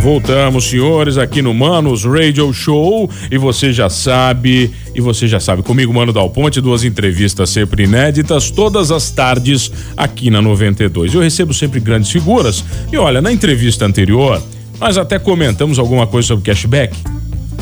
Voltamos, senhores, aqui no Manos Radio Show. E você já sabe, e você já sabe, comigo, Mano Dal Ponte, duas entrevistas sempre inéditas, todas as tardes aqui na 92. Eu recebo sempre grandes figuras. E olha, na entrevista anterior, nós até comentamos alguma coisa sobre cashback.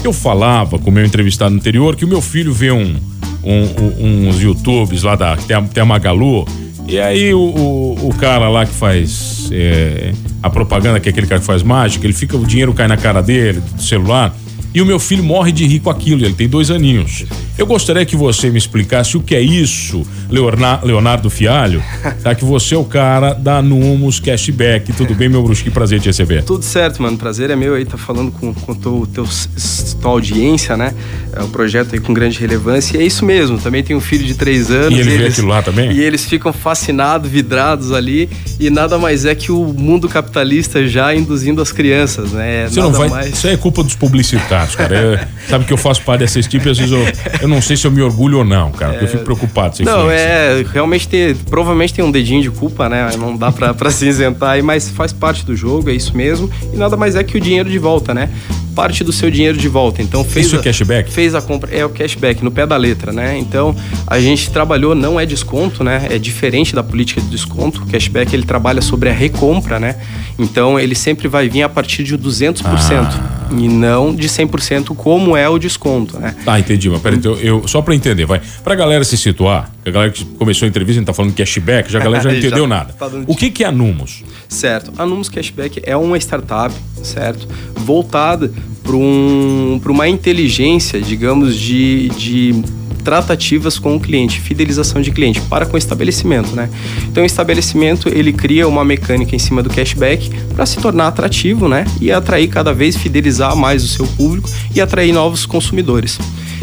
Eu falava com o meu entrevistado anterior que o meu filho vê um, um, um uns YouTubes lá da tem a, tem a Magalu. E aí o, o, o cara lá que faz é, a propaganda, que é aquele cara que faz mágica, ele fica, o dinheiro cai na cara dele, do celular. E o meu filho morre de rir com aquilo, ele tem dois aninhos. Eu gostaria que você me explicasse o que é isso, Leonardo Fialho, tá? Que você é o cara da Numos Cashback. Tudo bem, meu bruxo? Que prazer te receber. Tudo certo, mano. Prazer é meu aí tá falando com, com teu, teu, tua audiência, né? É um projeto aí com grande relevância. E é isso mesmo. Também tem um filho de três anos. E ele e vê aquilo lá também? E eles ficam fascinados, vidrados ali. E nada mais é que o mundo capitalista já induzindo as crianças, né? Você nada não vai. Mais... Isso aí é culpa dos publicitários cara. Eu, sabe que eu faço parte dessa tipo e às vezes eu, eu não sei se eu me orgulho ou não, cara. Porque eu fico preocupado. Não, é. Realmente tem. Provavelmente tem um dedinho de culpa, né? Não dá pra, pra se isentar aí, mas faz parte do jogo, é isso mesmo. E nada mais é que o dinheiro de volta, né? Parte do seu dinheiro de volta. Então fez Isso é cashback? Fez a compra, é o cashback no pé da letra, né? Então a gente trabalhou não é desconto, né? É diferente da política de desconto. O cashback ele trabalha sobre a recompra, né? Então ele sempre vai vir a partir de 200% ah. e não de 100% como é o desconto, né? Ah, entendi, mas peraí, eu, eu só para entender, vai. Pra galera se situar, a galera que começou a entrevista, a gente tá falando cashback, já a galera já não entendeu já nada. Tá o que que é a Numos? Certo. A Numos Cashback é uma startup, certo? Voltada para um, uma inteligência, digamos, de, de tratativas com o cliente, fidelização de cliente para com o estabelecimento, né? Então o estabelecimento ele cria uma mecânica em cima do cashback para se tornar atrativo, né? E atrair cada vez fidelizar mais o seu público e atrair novos consumidores.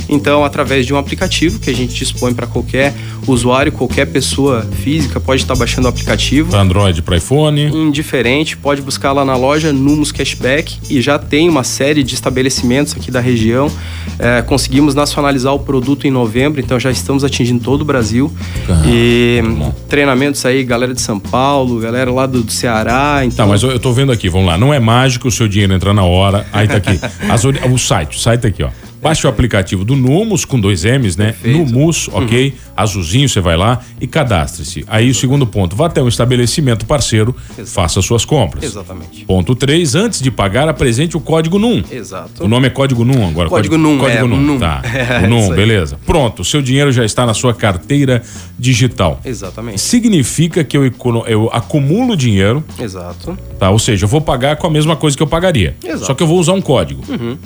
Então, através de um aplicativo que a gente dispõe para qualquer usuário, qualquer pessoa física pode estar baixando o aplicativo. Para Android, para iPhone. Indiferente, pode buscar lá na loja Numos Cashback e já tem uma série de estabelecimentos aqui da região. É, conseguimos nacionalizar o produto em novembro, então já estamos atingindo todo o Brasil. Ah, e treinamentos aí, galera de São Paulo, galera lá do, do Ceará. Então... Tá, mas eu, eu tô vendo aqui, vamos lá. Não é mágico o seu dinheiro entrar na hora. Aí tá aqui. As, o site, o site tá aqui, ó. Baixe o aplicativo do Numus com dois M's, né? Perfeito. Numus, ok? Uhum. Azulzinho, você vai lá e cadastre-se. Aí o segundo ponto, vá até um estabelecimento parceiro, Exato. faça suas compras. Exatamente. Ponto 3, antes de pagar, apresente o código NUM. Exato. O nome é código NUM agora. Código, código NUM. Código é, NUM. NUM. Tá. É, o NUM, beleza. Pronto, o seu dinheiro já está na sua carteira digital. Exatamente. Significa que eu, eu acumulo dinheiro. Exato. Tá, ou seja, eu vou pagar com a mesma coisa que eu pagaria. Exato. Só que eu vou usar um código. Uhum.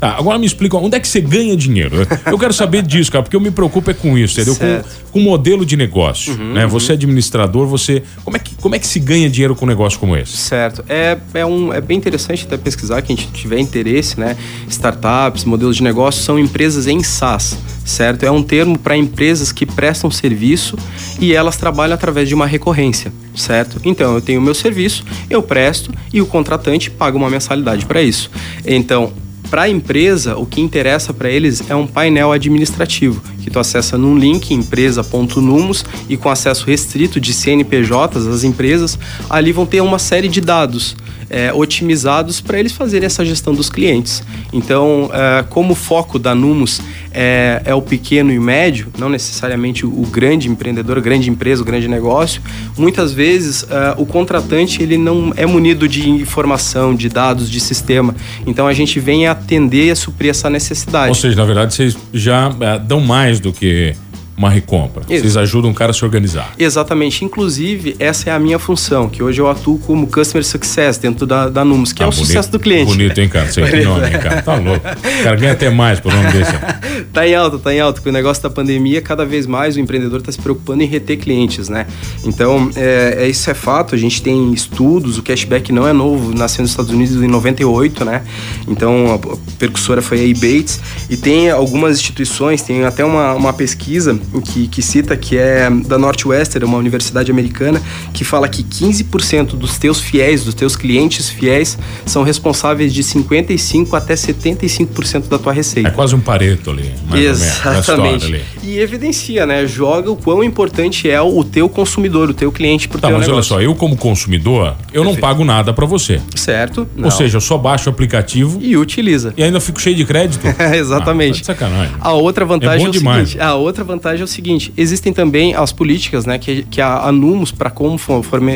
Tá, agora me explica, onde é que você ganha dinheiro? Eu quero saber disso, cara, porque eu me preocupo é com isso, entendeu? Com, com modelo de negócio, uhum, né? Uhum. Você é administrador, você... Como é, que, como é que se ganha dinheiro com um negócio como esse? Certo. É, é, um, é bem interessante até pesquisar, quem tiver interesse, né? Startups, modelos de negócio, são empresas em SaaS, certo? É um termo para empresas que prestam serviço e elas trabalham através de uma recorrência, certo? Então, eu tenho o meu serviço, eu presto e o contratante paga uma mensalidade para isso. Então, para a empresa, o que interessa para eles é um painel administrativo, tu acessa num link empresa.numos e com acesso restrito de CNPJs, as empresas ali vão ter uma série de dados é, otimizados para eles fazerem essa gestão dos clientes. Então, é, como o foco da Numos é, é, o pequeno e médio, não necessariamente o, grande empreendedor, a grande empresa, o grande negócio, muitas vezes é, o contratante ele não é munido de informação, de dados, de sistema. Então, a gente vem atender e a suprir essa necessidade. Ou seja, na verdade, vocês já é, dão mais do que uma recompra. Ex- Vocês ajudam o cara a se organizar. Exatamente. Inclusive, essa é a minha função, que hoje eu atuo como Customer Success dentro da, da Numos, que é Ah, o sucesso do cliente. Bonito, hein, cara? Você que nome, hein, cara? Tá louco. O cara ganha até mais por nome desse. tá em alta, tá em alta. Com o negócio da pandemia, cada vez mais o empreendedor está se preocupando em reter clientes, né? Então, é, é- isso é fato. A gente tem estudos, o cashback não é novo, nasceu nos Estados Unidos em 98, né? Então, a percussora foi a Ebates. E tem algumas instituições, tem até uma, uma pesquisa que, que cita que é da Northwestern, uma universidade americana, que fala que 15% dos teus fiéis, dos teus clientes fiéis, são responsáveis de 55% até 75% da tua receita. É quase um pareto ali, mais ou Exatamente. ali. E evidencia, né? Joga o quão importante é o teu consumidor, o teu cliente pro Tá, teu mas olha negócio. só, eu como consumidor, eu não Perfeito. pago nada pra você. Certo? Ou Não. seja, eu só baixo o aplicativo E utiliza. e ainda fico cheio de crédito. Exatamente. Ah, tá de sacanagem. A outra vantagem É é, bom o demais. seguinte. A outra vantagem é o seguinte: existem também as políticas, né? Que, que a Anumos, para como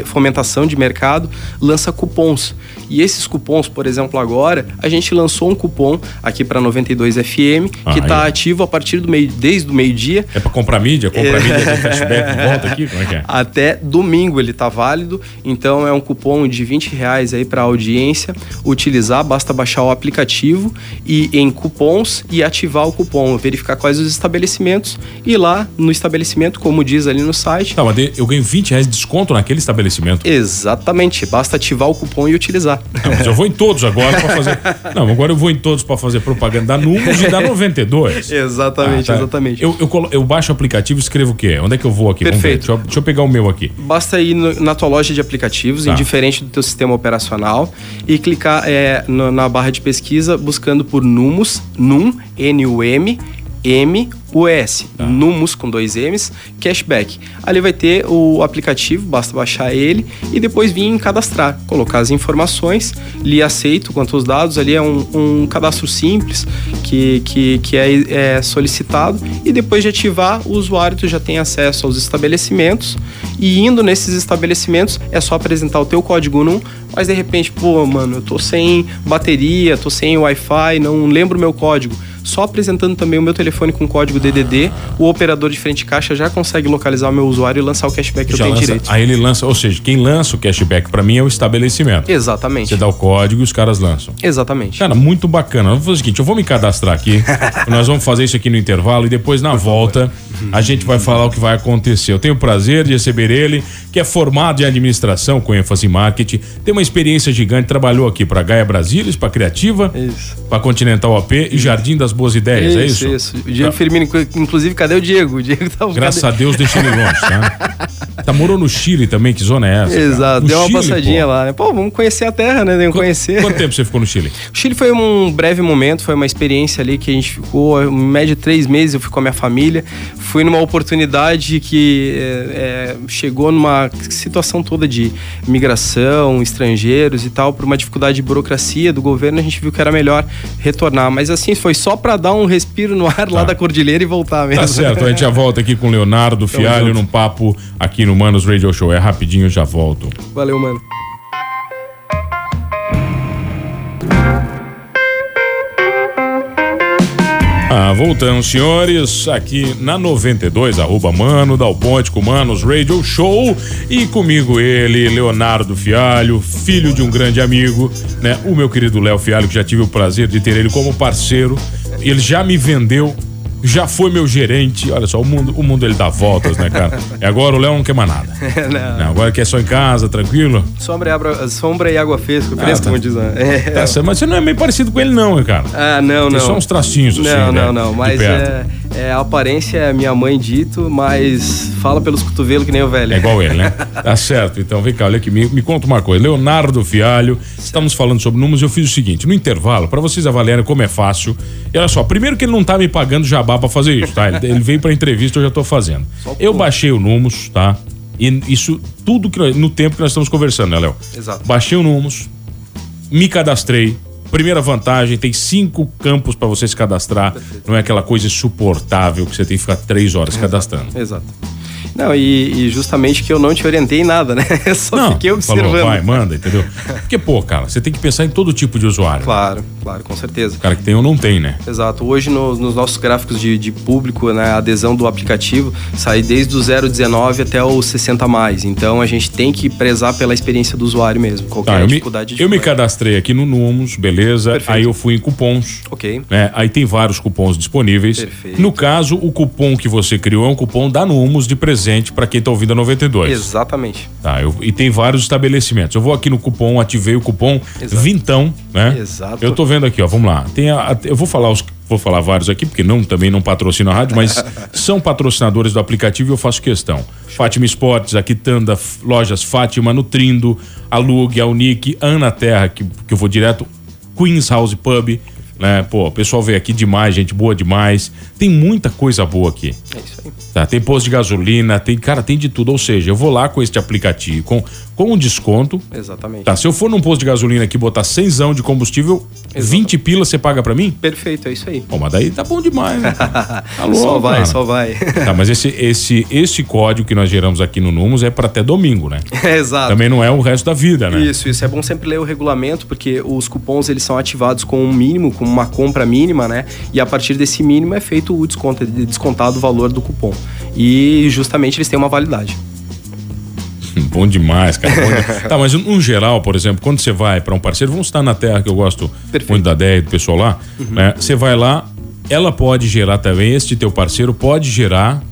fomentação de mercado, lança cupons. E esses cupons, por exemplo, agora, a gente lançou um cupom aqui para 92 FM, Ah, que está aí. ativo a partir do meio, desde o meio-dia É pra comprar mídia? Comprar mídia tem cashback volta aqui? Como é que é? Até domingo ele tá válido, então é um cupom de 20 reais aí para audiência utilizar, basta baixar o aplicativo e em cupons e ativar o cupom, verificar quais os estabelecimentos e lá no estabelecimento, como diz ali no site, Tá, mas eu ganho 20 reais de desconto naquele estabelecimento. exatamente, basta ativar o cupom e utilizar. Não, mas eu vou em todos agora pra fazer. Não, agora eu vou em todos pra fazer propaganda da Numos e da 92. exatamente, Ah, tá. exatamente. Eu, eu, colo- eu baixo o aplicativo e escrevo o quê? Onde é que eu vou aqui? Vamos ver. Perfeito. Deixa eu, deixa eu pegar o meu aqui. Basta ir no- na tua loja de aplicativos, Tá. indiferente do teu sistema operacional, e clicar é, na barra de pesquisa buscando por Numus, Num, N-U-M, M-U-S, Tá. Numus com dois M's, cashback. Ali vai ter o aplicativo, basta baixar ele e depois vir em cadastrar, colocar as informações, lhe aceito quanto aos dados, ali é um, um cadastro simples que, que, que é, é solicitado e depois de ativar, o usuário tu já tem acesso aos estabelecimentos e indo nesses estabelecimentos é só apresentar o teu código NUM, mas de repente, pô, mano, eu tô sem bateria, tô sem Wi-Fi, não lembro o meu código. Só apresentando também o meu telefone com código DDD, o operador de frente caixa já consegue localizar o meu usuário e lançar o cashback que eu Já tenho lança, direito. aí ele lança, ou seja, quem lança o cashback pra mim é o estabelecimento. Exatamente. Você dá o código e os caras lançam. Exatamente. Cara, muito bacana. Vamos fazer o seguinte, eu vou me cadastrar aqui. nós vamos fazer isso aqui no intervalo e depois na volta a gente vai falar o que vai acontecer. Eu tenho o prazer de receber ele, que é formado em administração com ênfase em marketing, tem uma experiência gigante, trabalhou aqui para Gaia Brasilis, para Criativa, Isso. para Continental AP e Jardim das Boas Ideias, é isso? Isso, O Diego Firmino, inclusive, cadê o Diego? O Diego tá Graças cadê? a Deus deixa ele longe, tá? Tá morou no Chile também, que zona é essa? Exato, No deu uma Chile, passadinha pô. lá, né? Pô, vamos conhecer a terra, né? Vamos conhecer. Quanto tempo você ficou no Chile? O Chile foi um breve momento, foi uma experiência ali que a gente ficou, em média, três meses eu fui com a minha família. Fui numa oportunidade que é, é, chegou numa situação toda de migração, estrangeiros e tal, por uma dificuldade de burocracia do governo, a gente viu que era melhor retornar. Mas assim, foi só para dar um respiro no ar lá Tá. da cordilheira e voltar mesmo. Tá certo, a gente já volta aqui com o Leonardo Fialho junto. num papo aqui no Manos Radio Show. É rapidinho, já volto. Valeu, mano. Ah, voltamos, senhores, aqui na 92, arroba Mano, Dal Ponte com Manos Radio Show. E comigo ele, Leonardo Fialho, filho de um grande amigo, né? O meu querido Léo Fialho, que já tive o prazer de ter ele como parceiro. Ele já me vendeu, já foi meu gerente. Olha só, o mundo, o mundo ele dá voltas, né, cara? E agora o Léo não quer mais nada. Não. Não, agora quer só em casa, tranquilo. Sombra, e água, sombra e água fresca, fresca, tá. como diz. né? É. Tá certo, mas você não é meio parecido com ele, não, hein, cara. Ah, não, Tem não. só uns tracinhos assim, Não, né, não, não. Mas é, é, a aparência é minha mãe dito, mas fala pelos cotovelos que nem o velho. É igual ele, né? Tá certo. Então, vem cá, olha aqui, me, me conta uma coisa. Leonardo Fialho, estamos falando sobre números. Eu fiz o seguinte: no intervalo, para vocês avaliarem como é fácil. E olha só, primeiro que ele não tá me pagando jabá pra fazer isso, tá? Ele, ele veio pra entrevista, eu já tô fazendo. Eu baixei o Numos, tá? E isso, tudo que nós- no tempo que nós estamos conversando, né, Léo? Exato. Baixei o Numos, me cadastrei. Primeira vantagem, tem cinco campos para você se cadastrar. Não é aquela coisa insuportável que você tem que ficar três horas cadastrando. Exato. Não, e, e, justamente que eu não te orientei em nada, né? Eu só não, fiquei observando. Falou, vai, manda, entendeu? Porque, pô, cara, você tem que pensar em todo tipo de usuário. Claro, claro, com certeza. O cara que tem ou não tem, né? Exato. Hoje, no, nos nossos gráficos de, de público, né, a adesão do aplicativo sai desde o 0,19 até o 60 mais. Então, a gente tem que prezar pela experiência do usuário mesmo. Qualquer tá, dificuldade me, eu me cadastrei aqui no Numos, beleza? Perfeito. Aí eu fui em cupons. Ok. Né? Aí tem vários cupons disponíveis. Perfeito. No caso, o cupom que você criou é um cupom da Numos de presente para quem tá ouvindo a 92. Exatamente. Tá, eu, e tem vários estabelecimentos. Eu vou aqui no cupom, ativei o cupom Exato. Vintão, né? Exato. Eu tô vendo aqui, ó, vamos lá. Tem a, eu vou falar os vou falar vários aqui, porque não também não patrocino a rádio, mas são patrocinadores do aplicativo e eu faço questão. Fátima Esportes, aqui Tanda, lojas Fátima, Nutrindo, Alug, Unique, Ana Terra, que, que eu vou direto, Queens House Pub, né? Pô, o pessoal veio aqui demais, gente boa demais. Tem muita coisa boa aqui. É isso aí. Tá, tem posto de gasolina, tem, cara, tem de tudo. Ou seja, eu vou lá com este aplicativo, com, com um desconto. Exatamente. Tá, se eu for num posto de gasolina aqui botar 100 de combustível, Exato. 20 pilas você paga para mim? Perfeito, é isso aí. Pô, mas daí tá bom demais, né? Tá louco, só vai, cara. só vai. Tá, mas esse, esse, esse código que nós geramos aqui no Numos é para até domingo, né? Exato. Também não é o resto da vida, né? Isso, isso. É bom sempre ler o regulamento, porque os cupons eles são ativados com um mínimo, com uma compra mínima, né? E a partir desse mínimo é feito o desconto, é descontado o valor do cupom. E justamente eles têm uma validade. Bom demais, cara. Bom demais. tá, mas no geral, por exemplo, quando você vai para um parceiro, vamos estar na terra que eu gosto Perfeito. muito da ideia do pessoal lá, uhum. né? Você vai lá, ela pode gerar também, este teu parceiro pode gerar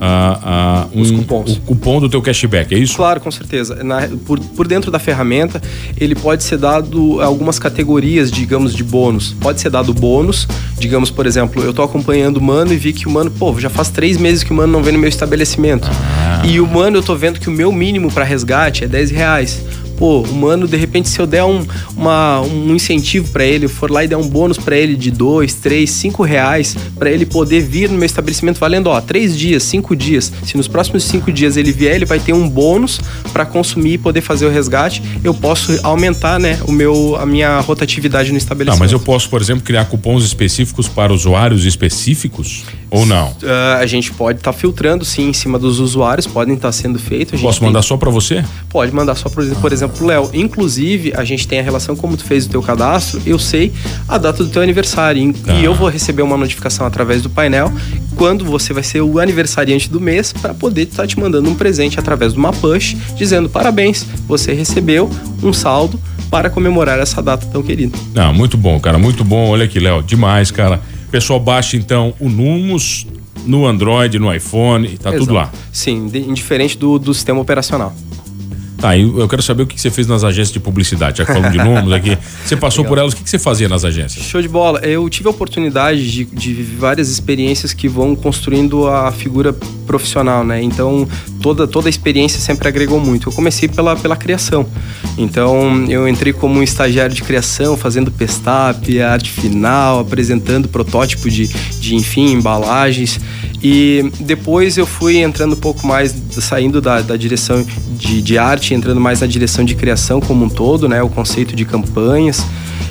a, a, um, Os cupons. o cupom do teu cashback, é isso? Claro, com certeza. Na, por, por dentro da ferramenta, ele pode ser dado algumas categorias, digamos, de bônus. Pode ser dado bônus, digamos, por exemplo, eu tô acompanhando o mano e vi que o mano, pô, já faz três meses que o mano não vem no meu estabelecimento. Ah. E o mano, eu tô vendo que o meu mínimo para resgate é 10 reais pô, o mano, de repente, se eu der um, uma, um incentivo para ele, for lá e der um bônus para ele de dois, três, cinco reais, para ele poder vir no meu estabelecimento valendo, ó, três dias, cinco dias. Se nos próximos cinco dias ele vier, ele vai ter um bônus para consumir e poder fazer o resgate. Eu posso aumentar, né, o meu, a minha rotatividade no estabelecimento. Não, mas eu posso, por exemplo, criar cupons específicos para usuários específicos ou não? Uh, a gente pode estar tá filtrando, sim, em cima dos usuários, podem estar tá sendo feitos. Posso mandar só para você? Pode mandar só, por, por exemplo, exemplo, Léo, inclusive a gente tem a relação como tu fez o teu cadastro, eu sei a data do teu aniversário ah. e eu vou receber uma notificação através do painel quando você vai ser o aniversariante do mês para poder estar tá te mandando um presente através de uma push dizendo parabéns, você recebeu um saldo para comemorar essa data tão querida. Ah, muito bom, cara, muito bom. Olha aqui, Léo, demais, cara. Pessoal, baixa então o Numos no Android, no iPhone, tá Exato. tudo lá. Sim, indiferente do, do sistema operacional. Tá, eu quero saber o que você fez nas agências de publicidade. Já falando de números aqui. Você passou Legal. por elas, o que você fazia nas agências? Show de bola. Eu tive a oportunidade de, de várias experiências que vão construindo a figura profissional, né? Então, toda, toda a experiência sempre agregou muito. Eu comecei pela, pela criação. Então, eu entrei como um estagiário de criação, fazendo pestap, arte final, apresentando protótipo de, de enfim, embalagens. E depois eu fui entrando um pouco mais, saindo da, da direção de, de arte, entrando mais na direção de criação como um todo, né? O conceito de campanhas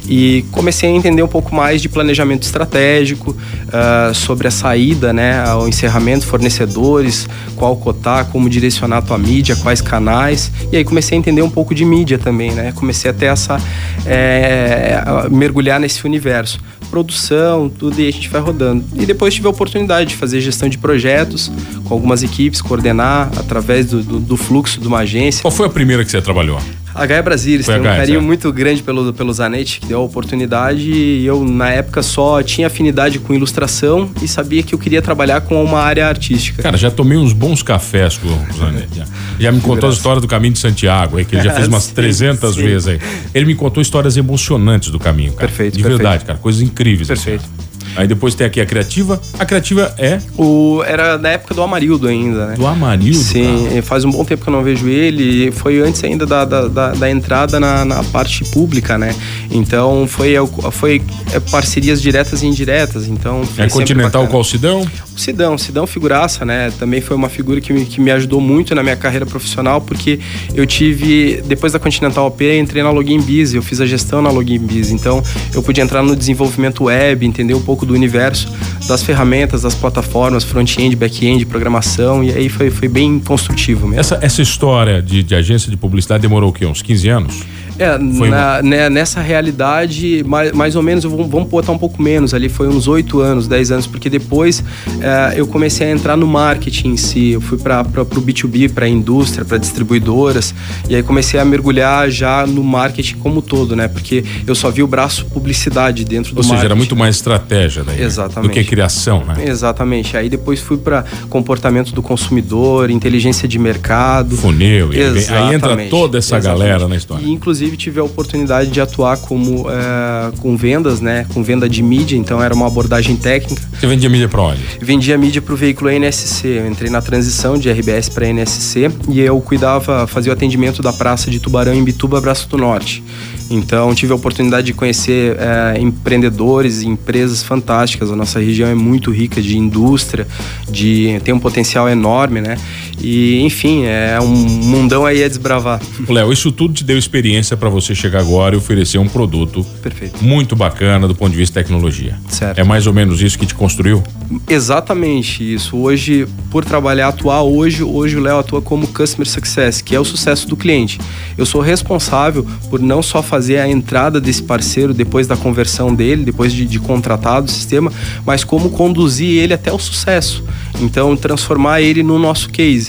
e comecei a entender um pouco mais de planejamento estratégico, uh, sobre a saída, né, ao encerramento, fornecedores, qual cotar, como direcionar a tua mídia, quais canais, e aí comecei a entender um pouco de mídia também, né, comecei a ter essa, é, mergulhar nesse universo produção, tudo, e a gente vai rodando. E depois tive a oportunidade de fazer gestão de projetos com algumas equipes, coordenar através do, do, do fluxo de uma agência. Qual foi a primeira que você trabalhou? A Gaia Brasilis tem um carinho é. muito grande pelo, pelo Zanetti, que deu a oportunidade. E eu, na época, só tinha afinidade com ilustração e sabia que eu queria trabalhar com uma área artística. Cara, já tomei uns bons cafés com o Zanetti. Já, já me contou a história do caminho de Santiago, aí, que ele já fez umas sim, 300 sim. vezes aí. Ele me contou histórias emocionantes do caminho, cara. Perfeito. De perfeito. verdade, cara. Coisas incríveis. Assim, perfeito. Assim, Aí depois tem aqui a Criativa. A Criativa é? O, era na época do Amarildo ainda, né? Do Amarildo? Sim, cara. faz um bom tempo que eu não vejo ele. Foi antes ainda da, da, da, da entrada na, na, parte pública, né? Então foi, foi é, parcerias diretas e indiretas. Então é Continental qual Sidão? O Sidão, Sidão figuraça, né? Também foi uma figura que me, que me ajudou muito na minha carreira profissional, porque eu tive, depois da Continental OP, entrei na Login Biz, eu fiz a gestão na Login Biz. Então eu pude entrar no desenvolvimento web, entender um pouco do universo das ferramentas, das plataformas, front-end, back-end, programação, e aí foi, foi bem construtivo mesmo. Essa, essa história de, de agência de publicidade demorou o quê? Uns 15 anos? É, na, né, nessa realidade, mais, mais ou menos, vamos, vamos botar um pouco menos ali, foi uns 8 anos, 10 anos, porque depois é, eu comecei a entrar no marketing em si, eu fui para o B2B, para a indústria, para distribuidoras, e aí comecei a mergulhar já no marketing como todo, né? Porque eu só vi o braço publicidade dentro do Ou marketing. Ou seja, era muito mais estratégia daí, Exatamente. do que criação, né? Exatamente. Aí depois fui para comportamento do consumidor, inteligência de mercado. Funil, aí entra toda essa Exatamente. galera na história. E, inclusive inclusive tive a oportunidade de atuar como é, com vendas, né? Com venda de mídia, então era uma abordagem técnica. Você vendia mídia para onde? Vendia mídia para o veículo NSC. Eu entrei na transição de RBS para NSC e eu cuidava, fazia o atendimento da praça de Tubarão em Bituba, Braço do Norte. Então tive a oportunidade de conhecer é, empreendedores e empresas fantásticas. A nossa região é muito rica de indústria, de tem um potencial enorme, né? E enfim, é um mundão aí a desbravar. Léo, isso tudo te deu experiência para você chegar agora e oferecer um produto Perfeito. muito bacana do ponto de vista de tecnologia. Certo. É mais ou menos isso que te construiu? Exatamente isso. Hoje, por trabalhar, atuar hoje, hoje o Léo atua como Customer Success, que é o sucesso do cliente. Eu sou responsável por não só fazer a entrada desse parceiro depois da conversão dele, depois de, de contratado o sistema, mas como conduzir ele até o sucesso. Então, transformar ele no nosso case.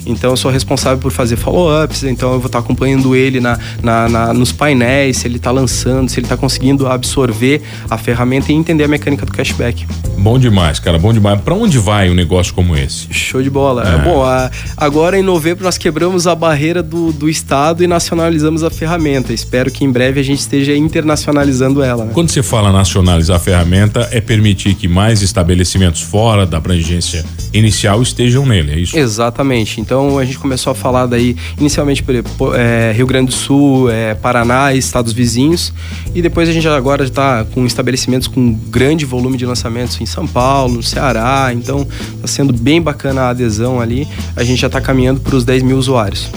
Então, eu sou responsável por fazer follow-ups, então eu vou estar acompanhando ele na, na, na nos painéis, se ele está lançando, se ele está conseguindo absorver a ferramenta e entender a mecânica do cashback. Bom demais, cara, bom demais. Para onde vai um negócio como esse? Show de bola. É. Bom, a, agora em novembro nós quebramos a barreira do, do Estado e nacionalizamos a ferramenta. Espero que em breve a gente esteja internacionalizando ela. Né? Quando você fala nacionalizar a ferramenta, é permitir que mais estabelecimentos fora da abrangência inicial estejam nele, é isso? Exatamente. Então a gente começou a falar daí inicialmente por é, Rio Grande do Sul, é, Paraná e estados vizinhos. E depois a gente agora está com estabelecimentos com grande volume de lançamentos em São Paulo, no Ceará. Então está sendo bem bacana a adesão ali. A gente já está caminhando para os 10 mil usuários.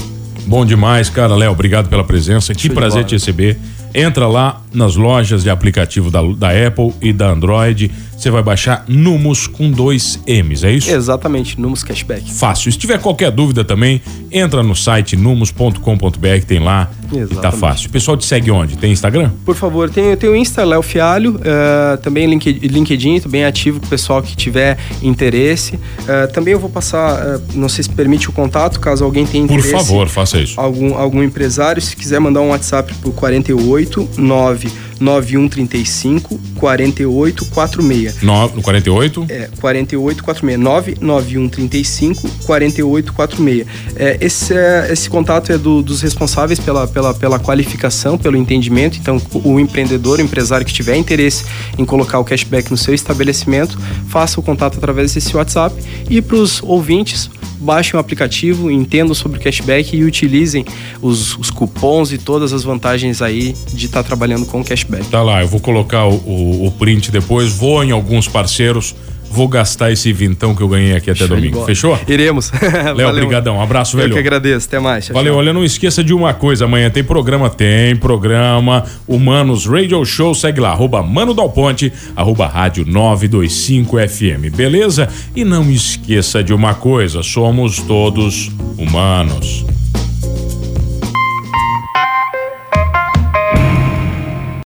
Bom demais, cara. Léo, obrigado pela presença. Que prazer te receber. Entra lá nas lojas de aplicativo da, da Apple e da Android você vai baixar Numos com dois M's, é isso? Exatamente, Numos Cashback. Fácil. Se tiver qualquer dúvida também, entra no site numos.com.br, tem lá Exatamente. e tá fácil. O pessoal te segue onde? Tem Instagram? Por favor, tem, tem o Insta, Léo Fialho, uh, também LinkedIn, tô bem ativo com o pessoal que tiver interesse. Uh, também eu vou passar, uh, não sei se permite o contato, caso alguém tenha interesse. Por favor, faça isso. Algum, algum empresário, se quiser mandar um WhatsApp por 48 9 9135 4846. No, no 48? É, 4846. 99135 4846. É, esse, é, esse contato é do, dos responsáveis pela, pela, pela qualificação, pelo entendimento. Então, o empreendedor, o empresário que tiver interesse em colocar o cashback no seu estabelecimento, faça o contato através desse WhatsApp. E para os ouvintes, baixem o aplicativo, entendam sobre o cashback e utilizem os, os cupons e todas as vantagens aí de estar tá trabalhando com cashback. Tá lá, eu vou colocar o, o, o print depois, vou em alguns parceiros vou gastar esse vintão que eu ganhei aqui até Show domingo. Fechou? Iremos. Léo, obrigadão. Um abraço, velho. Eu que agradeço. Até mais. Tchau, Valeu. Tchau. Olha, não esqueça de uma coisa. Amanhã tem programa? Tem programa. Humanos Radio Show. Segue lá. Arroba Mano Dal Ponte. Arroba Rádio 925 FM. Beleza? E não esqueça de uma coisa. Somos todos humanos.